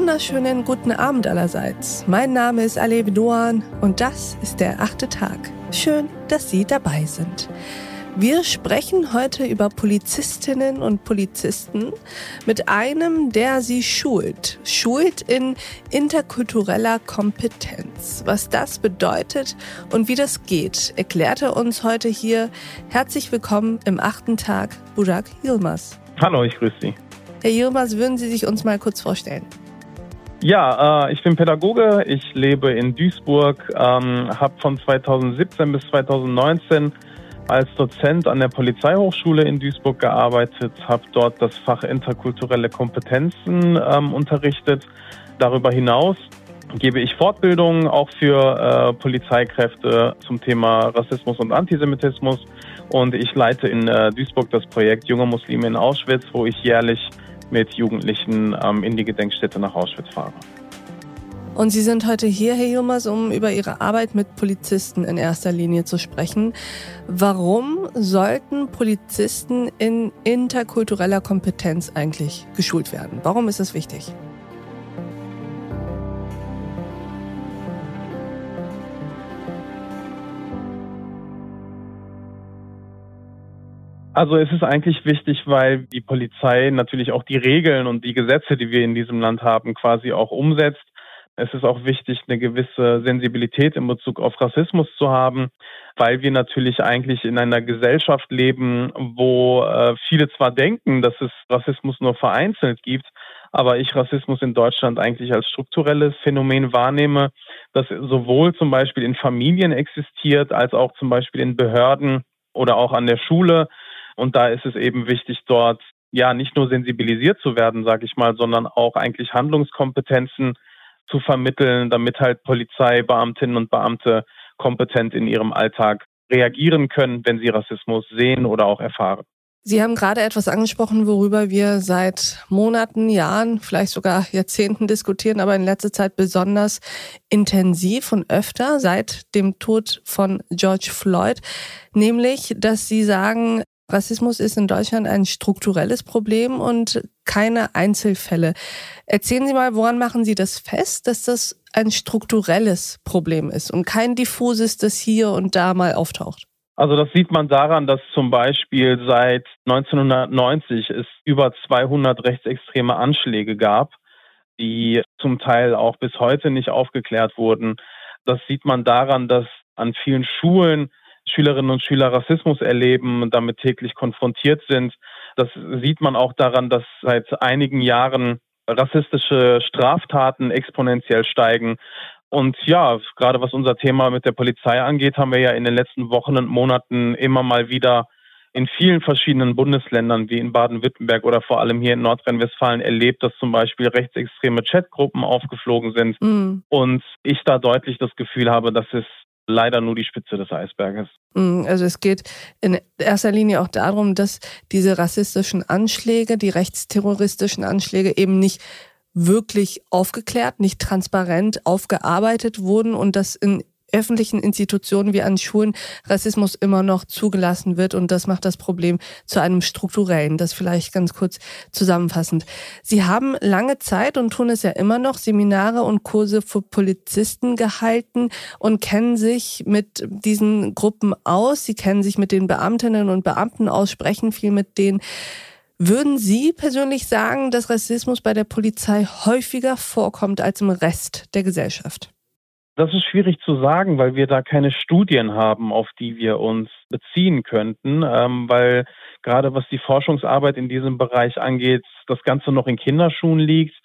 wunderschönen guten Abend allerseits. Mein Name ist Alev Doan und das ist der achte Tag. Schön, dass Sie dabei sind. Wir sprechen heute über Polizistinnen und Polizisten mit einem, der sie schult. Schult in interkultureller Kompetenz. Was das bedeutet und wie das geht, erklärt er uns heute hier. Herzlich willkommen im achten Tag, Burak Yilmaz. Hallo, ich grüße Sie. Herr Yilmaz, würden Sie sich uns mal kurz vorstellen? Ja, äh, ich bin Pädagoge, ich lebe in Duisburg, ähm, habe von 2017 bis 2019 als Dozent an der Polizeihochschule in Duisburg gearbeitet, habe dort das Fach interkulturelle Kompetenzen ähm, unterrichtet. Darüber hinaus gebe ich Fortbildungen auch für äh, Polizeikräfte zum Thema Rassismus und Antisemitismus und ich leite in äh, Duisburg das Projekt Junge Muslime in Auschwitz, wo ich jährlich mit Jugendlichen ähm, in die Gedenkstätte nach Auschwitz fahre. Und Sie sind heute hier, Herr Jummers, um über Ihre Arbeit mit Polizisten in erster Linie zu sprechen. Warum sollten Polizisten in interkultureller Kompetenz eigentlich geschult werden? Warum ist das wichtig? Also es ist eigentlich wichtig, weil die Polizei natürlich auch die Regeln und die Gesetze, die wir in diesem Land haben, quasi auch umsetzt es ist auch wichtig, eine gewisse Sensibilität in Bezug auf Rassismus zu haben, weil wir natürlich eigentlich in einer Gesellschaft leben, wo äh, viele zwar denken, dass es Rassismus nur vereinzelt gibt, aber ich Rassismus in Deutschland eigentlich als strukturelles Phänomen wahrnehme, das sowohl zum Beispiel in Familien existiert, als auch zum Beispiel in Behörden oder auch an der Schule. Und da ist es eben wichtig, dort ja nicht nur sensibilisiert zu werden, sage ich mal, sondern auch eigentlich Handlungskompetenzen zu vermitteln, damit halt Polizeibeamtinnen und Beamte kompetent in ihrem Alltag reagieren können, wenn sie Rassismus sehen oder auch erfahren. Sie haben gerade etwas angesprochen, worüber wir seit Monaten, Jahren, vielleicht sogar Jahrzehnten diskutieren, aber in letzter Zeit besonders intensiv und öfter seit dem Tod von George Floyd, nämlich, dass Sie sagen, Rassismus ist in Deutschland ein strukturelles Problem und keine Einzelfälle. Erzählen Sie mal, woran machen Sie das fest, dass das ein strukturelles Problem ist und kein diffuses, das hier und da mal auftaucht? Also das sieht man daran, dass zum Beispiel seit 1990 es über 200 rechtsextreme Anschläge gab, die zum Teil auch bis heute nicht aufgeklärt wurden. Das sieht man daran, dass an vielen Schulen Schülerinnen und Schüler Rassismus erleben und damit täglich konfrontiert sind. Das sieht man auch daran, dass seit einigen Jahren rassistische Straftaten exponentiell steigen. Und ja, gerade was unser Thema mit der Polizei angeht, haben wir ja in den letzten Wochen und Monaten immer mal wieder in vielen verschiedenen Bundesländern wie in Baden-Württemberg oder vor allem hier in Nordrhein-Westfalen erlebt, dass zum Beispiel rechtsextreme Chatgruppen aufgeflogen sind. Mhm. Und ich da deutlich das Gefühl habe, dass es leider nur die Spitze des Eisberges. Mm, also es geht in erster Linie auch darum, dass diese rassistischen Anschläge, die rechtsterroristischen Anschläge eben nicht wirklich aufgeklärt, nicht transparent aufgearbeitet wurden und dass in öffentlichen Institutionen wie an Schulen Rassismus immer noch zugelassen wird und das macht das Problem zu einem strukturellen. Das vielleicht ganz kurz zusammenfassend. Sie haben lange Zeit und tun es ja immer noch Seminare und Kurse für Polizisten gehalten und kennen sich mit diesen Gruppen aus. Sie kennen sich mit den Beamtinnen und Beamten aus, sprechen viel mit denen. Würden Sie persönlich sagen, dass Rassismus bei der Polizei häufiger vorkommt als im Rest der Gesellschaft? Das ist schwierig zu sagen, weil wir da keine Studien haben, auf die wir uns beziehen könnten, ähm, weil gerade was die Forschungsarbeit in diesem Bereich angeht, das Ganze noch in Kinderschuhen liegt.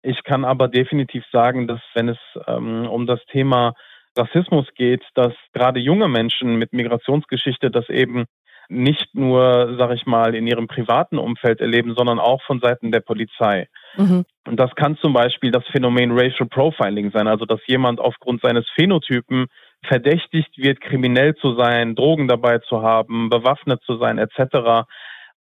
Ich kann aber definitiv sagen, dass wenn es ähm, um das Thema Rassismus geht, dass gerade junge Menschen mit Migrationsgeschichte das eben nicht nur, sag ich mal, in ihrem privaten Umfeld erleben, sondern auch von Seiten der Polizei. Mhm. Und das kann zum Beispiel das Phänomen Racial Profiling sein, also dass jemand aufgrund seines Phänotypen verdächtigt wird, kriminell zu sein, Drogen dabei zu haben, bewaffnet zu sein, etc.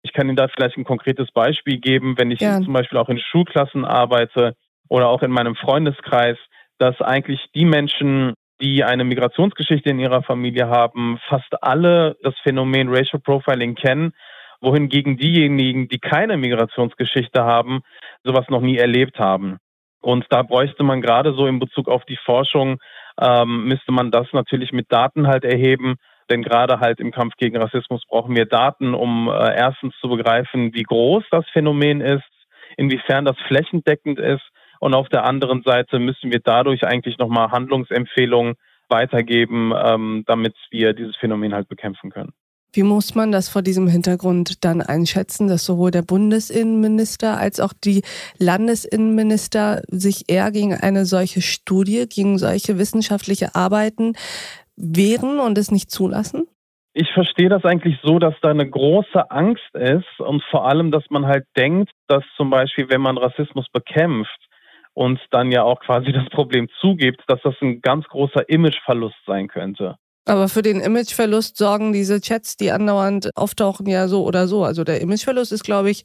Ich kann Ihnen da vielleicht ein konkretes Beispiel geben, wenn ich ja. zum Beispiel auch in Schulklassen arbeite oder auch in meinem Freundeskreis, dass eigentlich die Menschen, die eine Migrationsgeschichte in ihrer Familie haben, fast alle das Phänomen Racial Profiling kennen, wohingegen diejenigen, die keine Migrationsgeschichte haben, sowas noch nie erlebt haben. Und da bräuchte man gerade so in Bezug auf die Forschung, ähm, müsste man das natürlich mit Daten halt erheben. Denn gerade halt im Kampf gegen Rassismus brauchen wir Daten, um äh, erstens zu begreifen, wie groß das Phänomen ist, inwiefern das flächendeckend ist. Und auf der anderen Seite müssen wir dadurch eigentlich nochmal Handlungsempfehlungen weitergeben, ähm, damit wir dieses Phänomen halt bekämpfen können. Wie muss man das vor diesem Hintergrund dann einschätzen, dass sowohl der Bundesinnenminister als auch die Landesinnenminister sich eher gegen eine solche Studie, gegen solche wissenschaftliche Arbeiten wehren und es nicht zulassen? Ich verstehe das eigentlich so, dass da eine große Angst ist und vor allem, dass man halt denkt, dass zum Beispiel, wenn man Rassismus bekämpft und dann ja auch quasi das Problem zugibt, dass das ein ganz großer Imageverlust sein könnte. Aber für den Imageverlust sorgen diese Chats, die andauernd auftauchen, ja so oder so. Also der Imageverlust ist, glaube ich,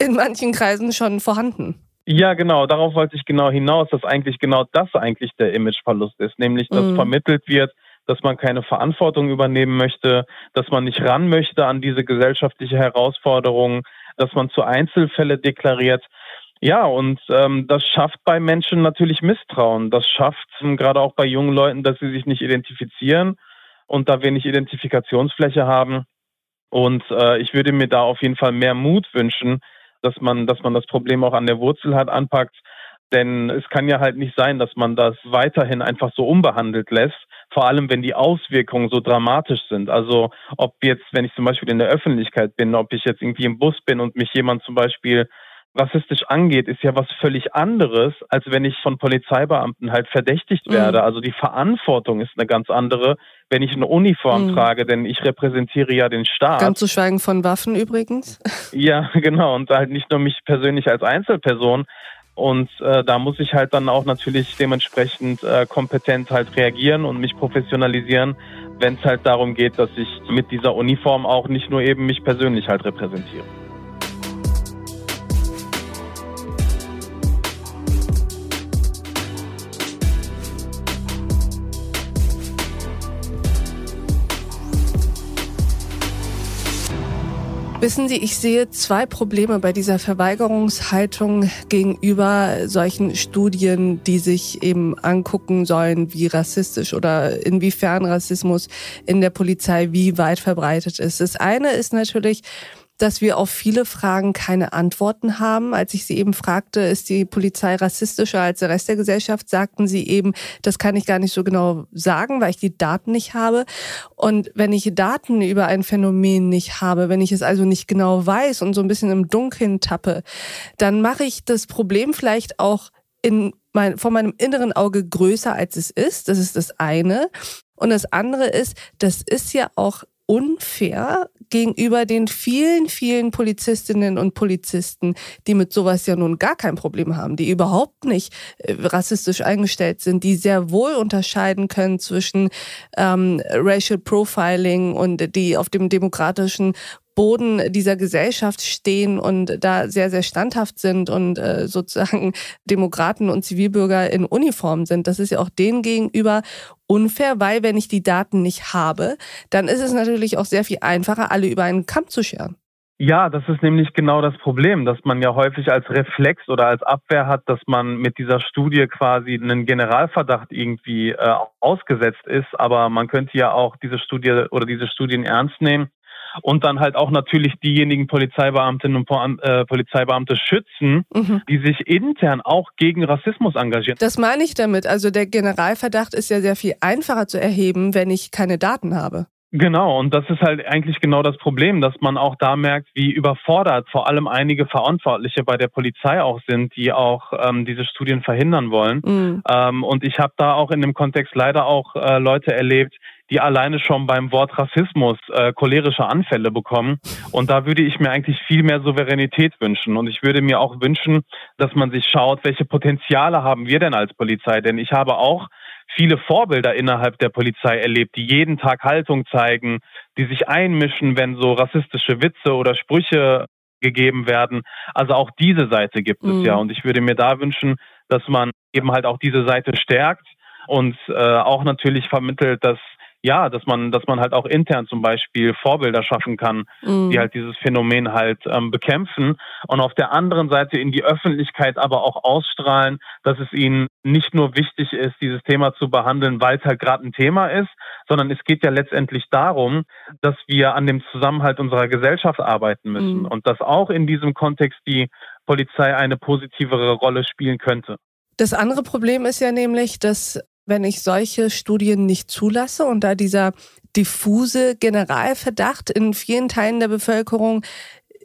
in manchen Kreisen schon vorhanden. Ja, genau. Darauf wollte ich genau hinaus, dass eigentlich genau das eigentlich der Imageverlust ist, nämlich dass mhm. vermittelt wird, dass man keine Verantwortung übernehmen möchte, dass man nicht ran möchte an diese gesellschaftliche Herausforderung, dass man zu Einzelfälle deklariert. Ja, und ähm, das schafft bei Menschen natürlich Misstrauen. Das schafft ähm, gerade auch bei jungen Leuten, dass sie sich nicht identifizieren und da wenig Identifikationsfläche haben. Und äh, ich würde mir da auf jeden Fall mehr Mut wünschen, dass man, dass man das Problem auch an der Wurzel hat, anpackt. Denn es kann ja halt nicht sein, dass man das weiterhin einfach so unbehandelt lässt, vor allem wenn die Auswirkungen so dramatisch sind. Also ob jetzt, wenn ich zum Beispiel in der Öffentlichkeit bin, ob ich jetzt irgendwie im Bus bin und mich jemand zum Beispiel rassistisch angeht, ist ja was völlig anderes, als wenn ich von Polizeibeamten halt verdächtigt mhm. werde. Also die Verantwortung ist eine ganz andere, wenn ich eine Uniform mhm. trage, denn ich repräsentiere ja den Staat. Ganz zu schweigen von Waffen übrigens. Ja, genau. Und halt nicht nur mich persönlich als Einzelperson. Und äh, da muss ich halt dann auch natürlich dementsprechend äh, kompetent halt reagieren und mich professionalisieren, wenn es halt darum geht, dass ich mit dieser Uniform auch nicht nur eben mich persönlich halt repräsentiere. Wissen Sie, ich sehe zwei Probleme bei dieser Verweigerungshaltung gegenüber solchen Studien, die sich eben angucken sollen, wie rassistisch oder inwiefern Rassismus in der Polizei wie weit verbreitet ist. Das eine ist natürlich, dass wir auf viele Fragen keine Antworten haben. Als ich sie eben fragte, ist die Polizei rassistischer als der Rest der Gesellschaft, sagten sie eben, das kann ich gar nicht so genau sagen, weil ich die Daten nicht habe. Und wenn ich Daten über ein Phänomen nicht habe, wenn ich es also nicht genau weiß und so ein bisschen im Dunkeln tappe, dann mache ich das Problem vielleicht auch in mein, vor meinem inneren Auge größer, als es ist. Das ist das eine. Und das andere ist, das ist ja auch unfair gegenüber den vielen, vielen Polizistinnen und Polizisten, die mit sowas ja nun gar kein Problem haben, die überhaupt nicht äh, rassistisch eingestellt sind, die sehr wohl unterscheiden können zwischen ähm, Racial Profiling und die auf dem demokratischen Boden dieser Gesellschaft stehen und da sehr, sehr standhaft sind und äh, sozusagen Demokraten und Zivilbürger in Uniform sind. Das ist ja auch denen gegenüber unfair, weil wenn ich die Daten nicht habe, dann ist es natürlich auch sehr viel einfacher, alle über einen Kamm zu scheren. Ja, das ist nämlich genau das Problem, dass man ja häufig als Reflex oder als Abwehr hat, dass man mit dieser Studie quasi einen Generalverdacht irgendwie äh, ausgesetzt ist. Aber man könnte ja auch diese Studie oder diese Studien ernst nehmen und dann halt auch natürlich diejenigen Polizeibeamtinnen und äh, Polizeibeamte schützen, mhm. die sich intern auch gegen Rassismus engagieren. Das meine ich damit. Also der Generalverdacht ist ja sehr viel einfacher zu erheben, wenn ich keine Daten habe. Genau, und das ist halt eigentlich genau das Problem, dass man auch da merkt, wie überfordert vor allem einige Verantwortliche bei der Polizei auch sind, die auch ähm, diese Studien verhindern wollen. Mhm. Ähm, und ich habe da auch in dem Kontext leider auch äh, Leute erlebt, die alleine schon beim Wort Rassismus äh, cholerische Anfälle bekommen. Und da würde ich mir eigentlich viel mehr Souveränität wünschen. Und ich würde mir auch wünschen, dass man sich schaut, welche Potenziale haben wir denn als Polizei? Denn ich habe auch viele Vorbilder innerhalb der Polizei erlebt, die jeden Tag Haltung zeigen, die sich einmischen, wenn so rassistische Witze oder Sprüche gegeben werden. Also auch diese Seite gibt es mhm. ja. Und ich würde mir da wünschen, dass man eben halt auch diese Seite stärkt und äh, auch natürlich vermittelt, dass ja, dass man, dass man halt auch intern zum Beispiel Vorbilder schaffen kann, mhm. die halt dieses Phänomen halt ähm, bekämpfen und auf der anderen Seite in die Öffentlichkeit aber auch ausstrahlen, dass es ihnen nicht nur wichtig ist, dieses Thema zu behandeln, weil es halt gerade ein Thema ist, sondern es geht ja letztendlich darum, dass wir an dem Zusammenhalt unserer Gesellschaft arbeiten müssen mhm. und dass auch in diesem Kontext die Polizei eine positivere Rolle spielen könnte. Das andere Problem ist ja nämlich, dass wenn ich solche Studien nicht zulasse und da dieser diffuse Generalverdacht in vielen Teilen der Bevölkerung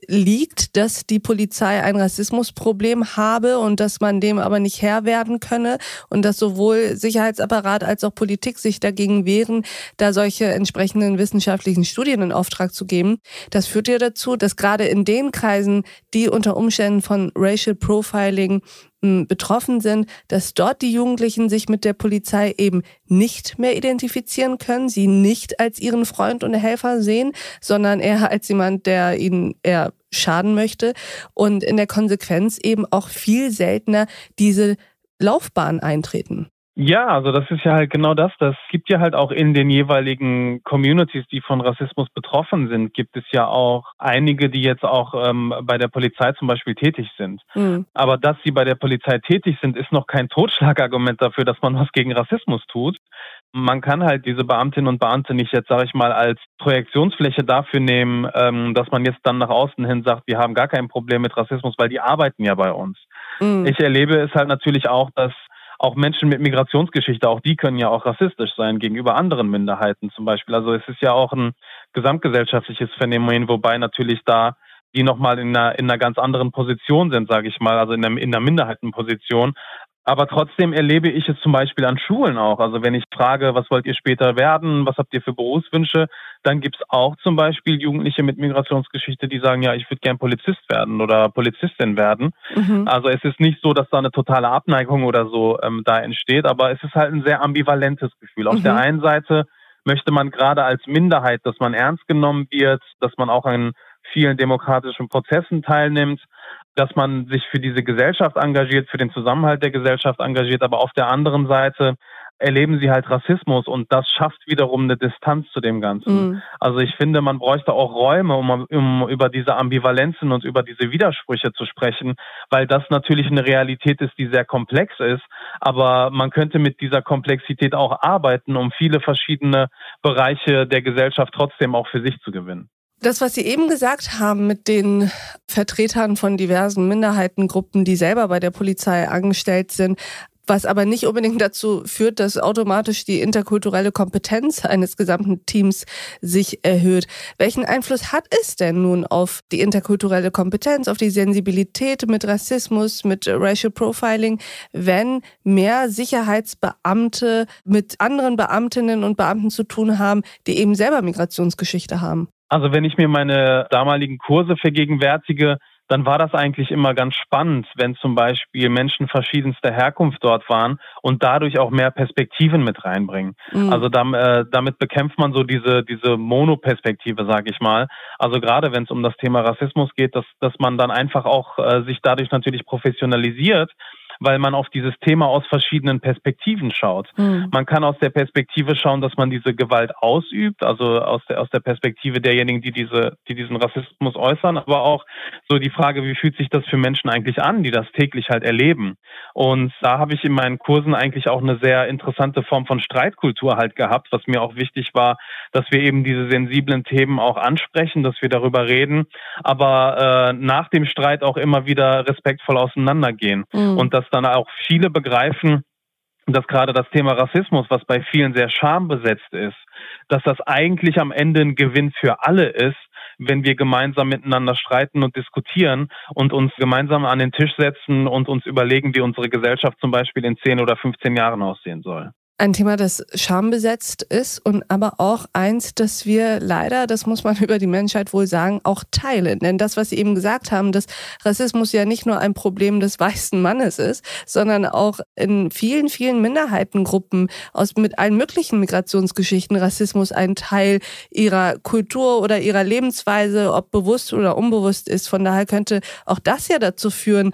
liegt, dass die Polizei ein Rassismusproblem habe und dass man dem aber nicht Herr werden könne und dass sowohl Sicherheitsapparat als auch Politik sich dagegen wehren, da solche entsprechenden wissenschaftlichen Studien in Auftrag zu geben. Das führt ja dazu, dass gerade in den Kreisen, die unter Umständen von Racial Profiling betroffen sind, dass dort die Jugendlichen sich mit der Polizei eben nicht mehr identifizieren können, sie nicht als ihren Freund und Helfer sehen, sondern eher als jemand, der ihnen eher schaden möchte und in der Konsequenz eben auch viel seltener diese Laufbahn eintreten. Ja, also das ist ja halt genau das. Das gibt ja halt auch in den jeweiligen Communities, die von Rassismus betroffen sind, gibt es ja auch einige, die jetzt auch ähm, bei der Polizei zum Beispiel tätig sind. Mhm. Aber dass sie bei der Polizei tätig sind, ist noch kein Totschlagargument dafür, dass man was gegen Rassismus tut. Man kann halt diese Beamtinnen und Beamte nicht jetzt, sage ich mal, als Projektionsfläche dafür nehmen, ähm, dass man jetzt dann nach außen hin sagt, wir haben gar kein Problem mit Rassismus, weil die arbeiten ja bei uns. Mhm. Ich erlebe es halt natürlich auch, dass auch Menschen mit Migrationsgeschichte, auch die können ja auch rassistisch sein gegenüber anderen Minderheiten zum Beispiel. Also es ist ja auch ein gesamtgesellschaftliches Phänomen, wobei natürlich da die nochmal in einer, in einer ganz anderen Position sind, sage ich mal, also in einer, in einer Minderheitenposition. Aber trotzdem erlebe ich es zum Beispiel an Schulen auch. Also wenn ich frage, was wollt ihr später werden, was habt ihr für Berufswünsche, dann gibt es auch zum Beispiel Jugendliche mit Migrationsgeschichte, die sagen, ja, ich würde gern Polizist werden oder Polizistin werden. Mhm. Also es ist nicht so, dass da eine totale Abneigung oder so ähm, da entsteht, aber es ist halt ein sehr ambivalentes Gefühl. Auf mhm. der einen Seite möchte man gerade als Minderheit, dass man ernst genommen wird, dass man auch an vielen demokratischen Prozessen teilnimmt dass man sich für diese Gesellschaft engagiert, für den Zusammenhalt der Gesellschaft engagiert, aber auf der anderen Seite erleben sie halt Rassismus und das schafft wiederum eine Distanz zu dem Ganzen. Mhm. Also ich finde, man bräuchte auch Räume, um, um, über diese Ambivalenzen und über diese Widersprüche zu sprechen, weil das natürlich eine Realität ist, die sehr komplex ist, aber man könnte mit dieser Komplexität auch arbeiten, um viele verschiedene Bereiche der Gesellschaft trotzdem auch für sich zu gewinnen. Das, was Sie eben gesagt haben mit den Vertretern von diversen Minderheitengruppen, die selber bei der Polizei angestellt sind, was aber nicht unbedingt dazu führt, dass automatisch die interkulturelle Kompetenz eines gesamten Teams sich erhöht. Welchen Einfluss hat es denn nun auf die interkulturelle Kompetenz, auf die Sensibilität mit Rassismus, mit Racial Profiling, wenn mehr Sicherheitsbeamte mit anderen Beamtinnen und Beamten zu tun haben, die eben selber Migrationsgeschichte haben? Also wenn ich mir meine damaligen Kurse vergegenwärtige, dann war das eigentlich immer ganz spannend, wenn zum Beispiel Menschen verschiedenster Herkunft dort waren und dadurch auch mehr Perspektiven mit reinbringen. Mhm. Also äh, damit bekämpft man so diese, diese Monoperspektive, sage ich mal. Also gerade wenn es um das Thema Rassismus geht, dass, dass man dann einfach auch äh, sich dadurch natürlich professionalisiert weil man auf dieses Thema aus verschiedenen Perspektiven schaut. Mhm. Man kann aus der Perspektive schauen, dass man diese Gewalt ausübt, also aus der, aus der Perspektive derjenigen, die diese, die diesen Rassismus äußern, aber auch so die Frage, wie fühlt sich das für Menschen eigentlich an, die das täglich halt erleben. Und da habe ich in meinen Kursen eigentlich auch eine sehr interessante Form von Streitkultur halt gehabt, was mir auch wichtig war, dass wir eben diese sensiblen Themen auch ansprechen, dass wir darüber reden, aber äh, nach dem Streit auch immer wieder respektvoll auseinandergehen mhm. und dass dann auch viele begreifen, dass gerade das Thema Rassismus, was bei vielen sehr schambesetzt ist, dass das eigentlich am Ende ein Gewinn für alle ist, wenn wir gemeinsam miteinander streiten und diskutieren und uns gemeinsam an den Tisch setzen und uns überlegen, wie unsere Gesellschaft zum Beispiel in 10 oder 15 Jahren aussehen soll ein Thema, das schambesetzt ist und aber auch eins, das wir leider, das muss man über die Menschheit wohl sagen, auch teilen. Denn das, was Sie eben gesagt haben, dass Rassismus ja nicht nur ein Problem des weißen Mannes ist, sondern auch in vielen, vielen Minderheitengruppen aus mit allen möglichen Migrationsgeschichten Rassismus ein Teil ihrer Kultur oder ihrer Lebensweise, ob bewusst oder unbewusst ist. Von daher könnte auch das ja dazu führen,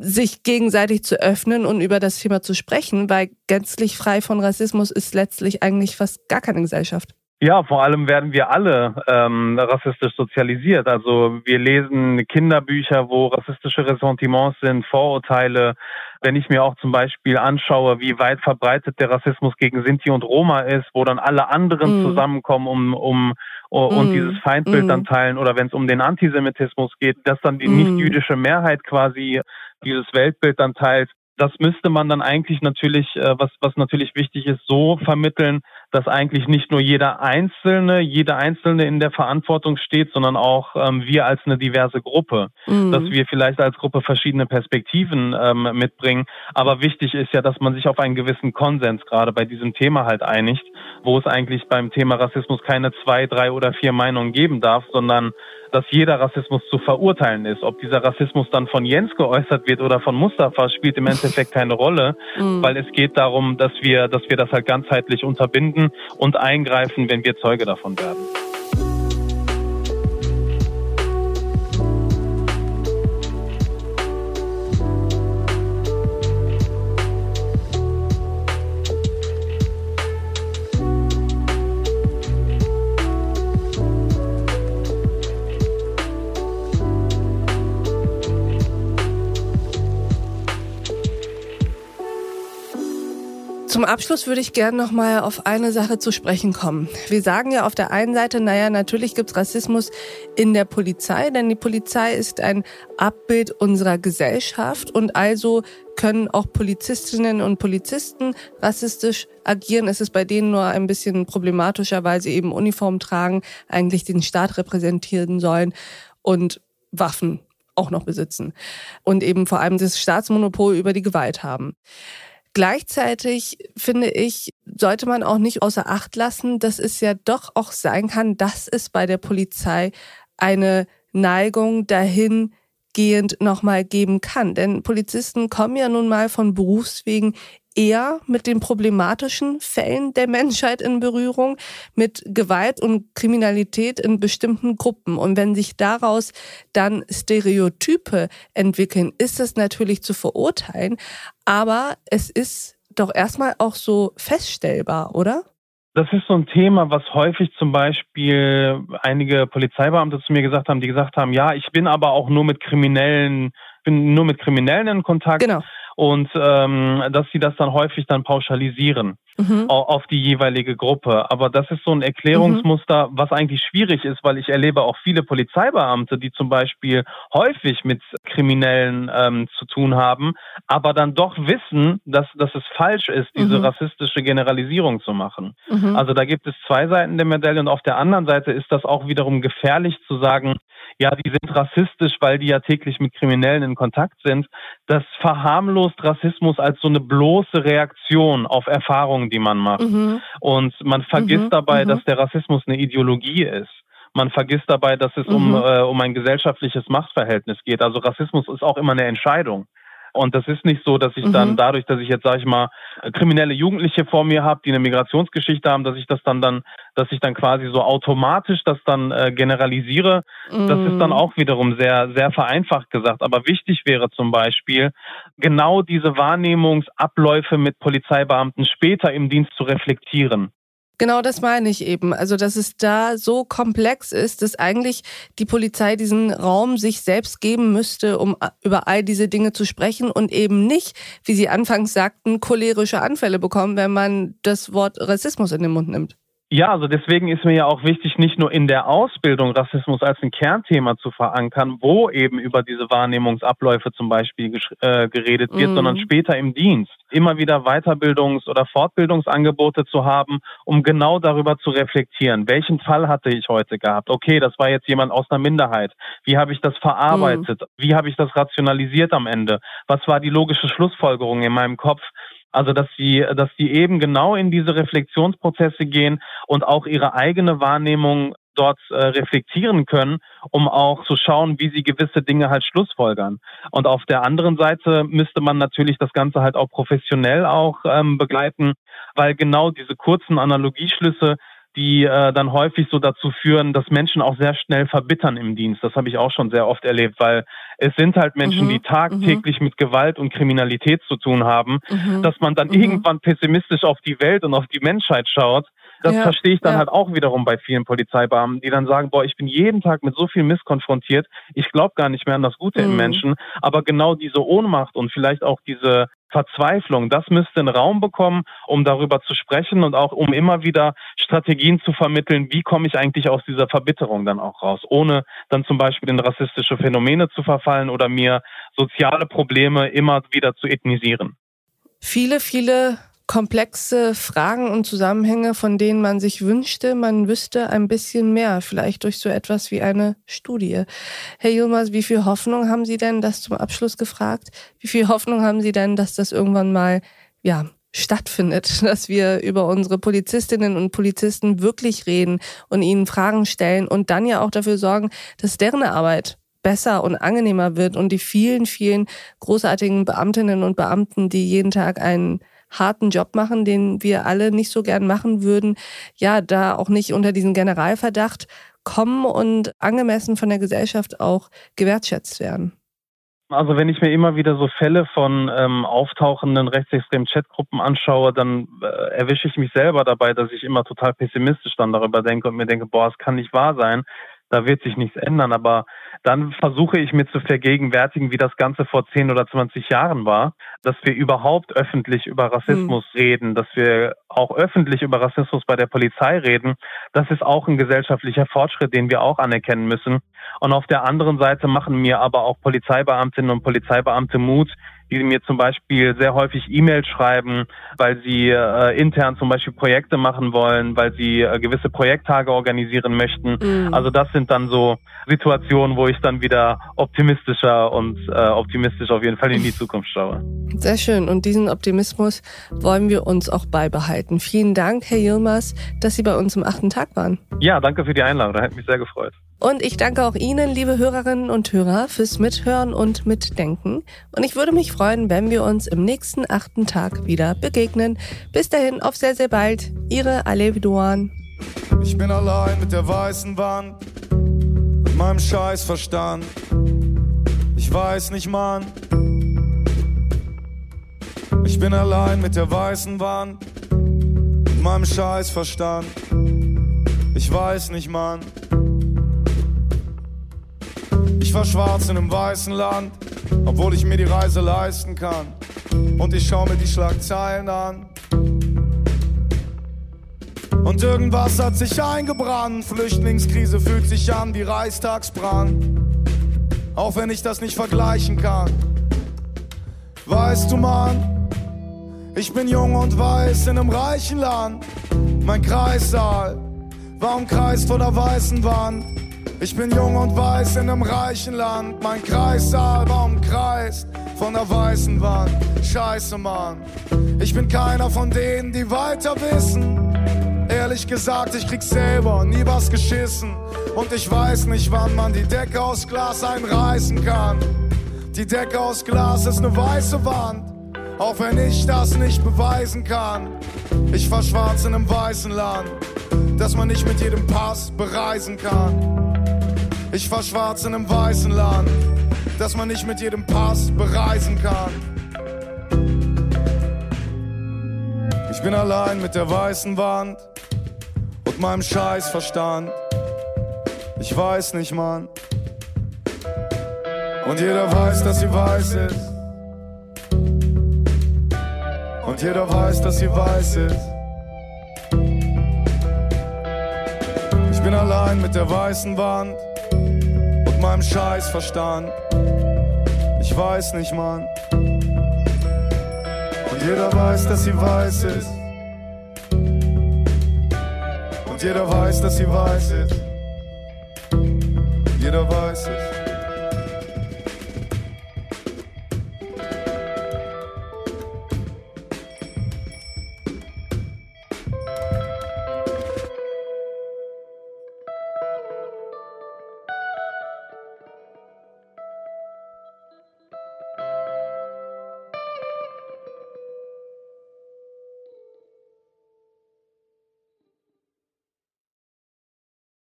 sich gegenseitig zu öffnen und über das Thema zu sprechen, weil gänzlich frei von Rassismus ist letztlich eigentlich fast gar keine Gesellschaft. Ja, vor allem werden wir alle ähm, rassistisch sozialisiert. Also wir lesen Kinderbücher, wo rassistische Ressentiments sind, Vorurteile. Wenn ich mir auch zum Beispiel anschaue, wie weit verbreitet der Rassismus gegen Sinti und Roma ist, wo dann alle anderen mm. zusammenkommen, um, um, und mm. dieses Feindbild mm. dann teilen, oder wenn es um den Antisemitismus geht, dass dann die mm. nicht-jüdische Mehrheit quasi dieses Weltbild dann teilt. Das müsste man dann eigentlich natürlich, äh, was, was natürlich wichtig ist, so vermitteln, dass eigentlich nicht nur jeder Einzelne, jede Einzelne in der Verantwortung steht, sondern auch ähm, wir als eine diverse Gruppe, mhm. dass wir vielleicht als Gruppe verschiedene Perspektiven ähm, mitbringen. Aber wichtig ist ja, dass man sich auf einen gewissen Konsens gerade bei diesem Thema halt einigt, wo es eigentlich beim Thema Rassismus keine zwei, drei oder vier Meinungen geben darf, sondern dass jeder Rassismus zu verurteilen ist. Ob dieser Rassismus dann von Jens geäußert wird oder von Mustafa, spielt im Endeffekt keine Rolle, mhm. weil es geht darum, dass wir, dass wir das halt ganzheitlich unterbinden und eingreifen, wenn wir Zeuge davon werden. Zum Abschluss würde ich gerne noch mal auf eine Sache zu sprechen kommen. Wir sagen ja auf der einen Seite, naja, natürlich gibt es Rassismus in der Polizei, denn die Polizei ist ein Abbild unserer Gesellschaft und also können auch Polizistinnen und Polizisten rassistisch agieren. Es ist bei denen nur ein bisschen problematischer, weil sie eben Uniform tragen, eigentlich den Staat repräsentieren sollen und Waffen auch noch besitzen und eben vor allem das Staatsmonopol über die Gewalt haben. Gleichzeitig finde ich, sollte man auch nicht außer Acht lassen, dass es ja doch auch sein kann, dass es bei der Polizei eine Neigung dahin gehend nochmal geben kann. Denn Polizisten kommen ja nun mal von Berufswegen eher mit den problematischen Fällen der Menschheit in Berührung, mit Gewalt und Kriminalität in bestimmten Gruppen. Und wenn sich daraus dann Stereotype entwickeln, ist das natürlich zu verurteilen. Aber es ist doch erstmal auch so feststellbar, oder? Das ist so ein Thema, was häufig zum Beispiel einige Polizeibeamte zu mir gesagt haben, die gesagt haben, ja, ich bin aber auch nur mit Kriminellen, bin nur mit Kriminellen in Kontakt. Genau und ähm, dass sie das dann häufig dann pauschalisieren mhm. auf die jeweilige Gruppe. Aber das ist so ein Erklärungsmuster, mhm. was eigentlich schwierig ist, weil ich erlebe auch viele Polizeibeamte, die zum Beispiel häufig mit Kriminellen ähm, zu tun haben, aber dann doch wissen, dass, dass es falsch ist, diese mhm. rassistische Generalisierung zu machen. Mhm. Also da gibt es zwei Seiten der Medaille und auf der anderen Seite ist das auch wiederum gefährlich zu sagen, ja, die sind rassistisch, weil die ja täglich mit Kriminellen in Kontakt sind. Das verharmlost Rassismus als so eine bloße Reaktion auf Erfahrungen, die man macht. Mhm. Und man vergisst mhm. dabei, mhm. dass der Rassismus eine Ideologie ist. Man vergisst dabei, dass es um, mhm. äh, um ein gesellschaftliches Machtverhältnis geht. Also Rassismus ist auch immer eine Entscheidung. Und das ist nicht so, dass ich dann mhm. dadurch, dass ich jetzt, sage ich mal, kriminelle Jugendliche vor mir habe, die eine Migrationsgeschichte haben, dass ich das dann dann, dass ich dann quasi so automatisch das dann äh, generalisiere. Mhm. Das ist dann mhm. auch wiederum sehr, sehr vereinfacht gesagt. Aber wichtig wäre zum Beispiel, genau diese Wahrnehmungsabläufe mit Polizeibeamten später im Dienst zu reflektieren. Genau das meine ich eben. Also, dass es da so komplex ist, dass eigentlich die Polizei diesen Raum sich selbst geben müsste, um über all diese Dinge zu sprechen und eben nicht, wie Sie anfangs sagten, cholerische Anfälle bekommen, wenn man das Wort Rassismus in den Mund nimmt. Ja, also deswegen ist mir ja auch wichtig, nicht nur in der Ausbildung Rassismus als ein Kernthema zu verankern, wo eben über diese Wahrnehmungsabläufe zum Beispiel äh, geredet wird, mhm. sondern später im Dienst. Immer wieder Weiterbildungs- oder Fortbildungsangebote zu haben, um genau darüber zu reflektieren. Welchen Fall hatte ich heute gehabt? Okay, das war jetzt jemand aus einer Minderheit. Wie habe ich das verarbeitet? Mhm. Wie habe ich das rationalisiert am Ende? Was war die logische Schlussfolgerung in meinem Kopf? Also dass sie, dass sie eben genau in diese Reflexionsprozesse gehen und auch ihre eigene Wahrnehmung dort äh, reflektieren können, um auch zu schauen, wie sie gewisse Dinge halt schlussfolgern. Und auf der anderen Seite müsste man natürlich das Ganze halt auch professionell auch ähm, begleiten, weil genau diese kurzen Analogieschlüsse die äh, dann häufig so dazu führen, dass Menschen auch sehr schnell verbittern im Dienst. Das habe ich auch schon sehr oft erlebt, weil es sind halt Menschen, mhm. die tagtäglich mhm. mit Gewalt und Kriminalität zu tun haben, mhm. dass man dann mhm. irgendwann pessimistisch auf die Welt und auf die Menschheit schaut. Das ja, verstehe ich dann ja. halt auch wiederum bei vielen Polizeibeamten, die dann sagen, boah, ich bin jeden Tag mit so viel Mist konfrontiert, ich glaube gar nicht mehr an das Gute im mhm. Menschen. Aber genau diese Ohnmacht und vielleicht auch diese Verzweiflung, das müsste einen Raum bekommen, um darüber zu sprechen und auch um immer wieder Strategien zu vermitteln, wie komme ich eigentlich aus dieser Verbitterung dann auch raus, ohne dann zum Beispiel in rassistische Phänomene zu verfallen oder mir soziale Probleme immer wieder zu ethnisieren. Viele, viele komplexe Fragen und Zusammenhänge, von denen man sich wünschte, man wüsste ein bisschen mehr, vielleicht durch so etwas wie eine Studie. Herr Yilmaz, wie viel Hoffnung haben Sie denn, das zum Abschluss gefragt, wie viel Hoffnung haben Sie denn, dass das irgendwann mal, ja, stattfindet, dass wir über unsere Polizistinnen und Polizisten wirklich reden und ihnen Fragen stellen und dann ja auch dafür sorgen, dass deren Arbeit besser und angenehmer wird und die vielen, vielen großartigen Beamtinnen und Beamten, die jeden Tag einen harten Job machen, den wir alle nicht so gern machen würden, ja, da auch nicht unter diesen Generalverdacht kommen und angemessen von der Gesellschaft auch gewertschätzt werden. Also wenn ich mir immer wieder so Fälle von ähm, auftauchenden rechtsextremen Chatgruppen anschaue, dann äh, erwische ich mich selber dabei, dass ich immer total pessimistisch dann darüber denke und mir denke, boah, es kann nicht wahr sein da wird sich nichts ändern. Aber dann versuche ich mir zu vergegenwärtigen, wie das Ganze vor 10 oder 20 Jahren war, dass wir überhaupt öffentlich über Rassismus mhm. reden, dass wir auch öffentlich über Rassismus bei der Polizei reden. Das ist auch ein gesellschaftlicher Fortschritt, den wir auch anerkennen müssen. Und auf der anderen Seite machen mir aber auch Polizeibeamtinnen und Polizeibeamte Mut, die mir zum Beispiel sehr häufig E-Mails schreiben, weil sie äh, intern zum Beispiel Projekte machen wollen, weil sie äh, gewisse Projekttage organisieren möchten. Mhm. Also das sind dann so Situationen, wo ich dann wieder optimistischer und äh, optimistisch auf jeden Fall in die Zukunft schaue. Sehr schön. Und diesen Optimismus wollen wir uns auch beibehalten. Vielen Dank, Herr Yilmaz, dass Sie bei uns im achten Tag waren. Ja, danke für die Einladung. Da hat mich sehr gefreut. Und ich danke auch Ihnen, liebe Hörerinnen und Hörer, fürs Mithören und Mitdenken. Und ich würde mich freuen, wenn wir uns im nächsten achten Tag wieder begegnen. Bis dahin, auf sehr, sehr bald. Ihre Alev Duan. Ich bin allein mit der weißen Wand, mit meinem Scheißverstand. Ich weiß nicht, Mann. Ich bin allein mit der weißen Wand, mit meinem Scheißverstand. Ich weiß nicht, Mann. Ich war schwarz in einem weißen Land, obwohl ich mir die Reise leisten kann. Und ich schau mir die Schlagzeilen an. Und irgendwas hat sich eingebrannt. Flüchtlingskrise fühlt sich an wie Reichstagsbrand. Auch wenn ich das nicht vergleichen kann. Weißt du, Mann, ich bin jung und weiß in einem reichen Land. Mein Kreissaal war umkreist von der weißen Wand. Ich bin jung und weiß in einem reichen Land. Mein Kreissaal war umkreist von der weißen Wand. Scheiße, Mann. Ich bin keiner von denen, die weiter wissen. Ehrlich gesagt, ich krieg selber nie was geschissen. Und ich weiß nicht, wann man die Decke aus Glas einreißen kann. Die Decke aus Glas ist ne weiße Wand. Auch wenn ich das nicht beweisen kann. Ich war schwarz in einem weißen Land, das man nicht mit jedem Pass bereisen kann. Ich war schwarz in einem weißen Land, das man nicht mit jedem Pass bereisen kann. Ich bin allein mit der weißen Wand und meinem Scheißverstand. Ich weiß nicht, Mann. Und jeder weiß, dass sie weiß ist. Und jeder weiß, dass sie weiß ist. Ich bin allein mit der weißen Wand meinem Scheißverstand. Ich weiß nicht, Mann. Und jeder weiß, dass sie weiß ist. Und jeder weiß, dass sie weiß ist. Jeder weiß es.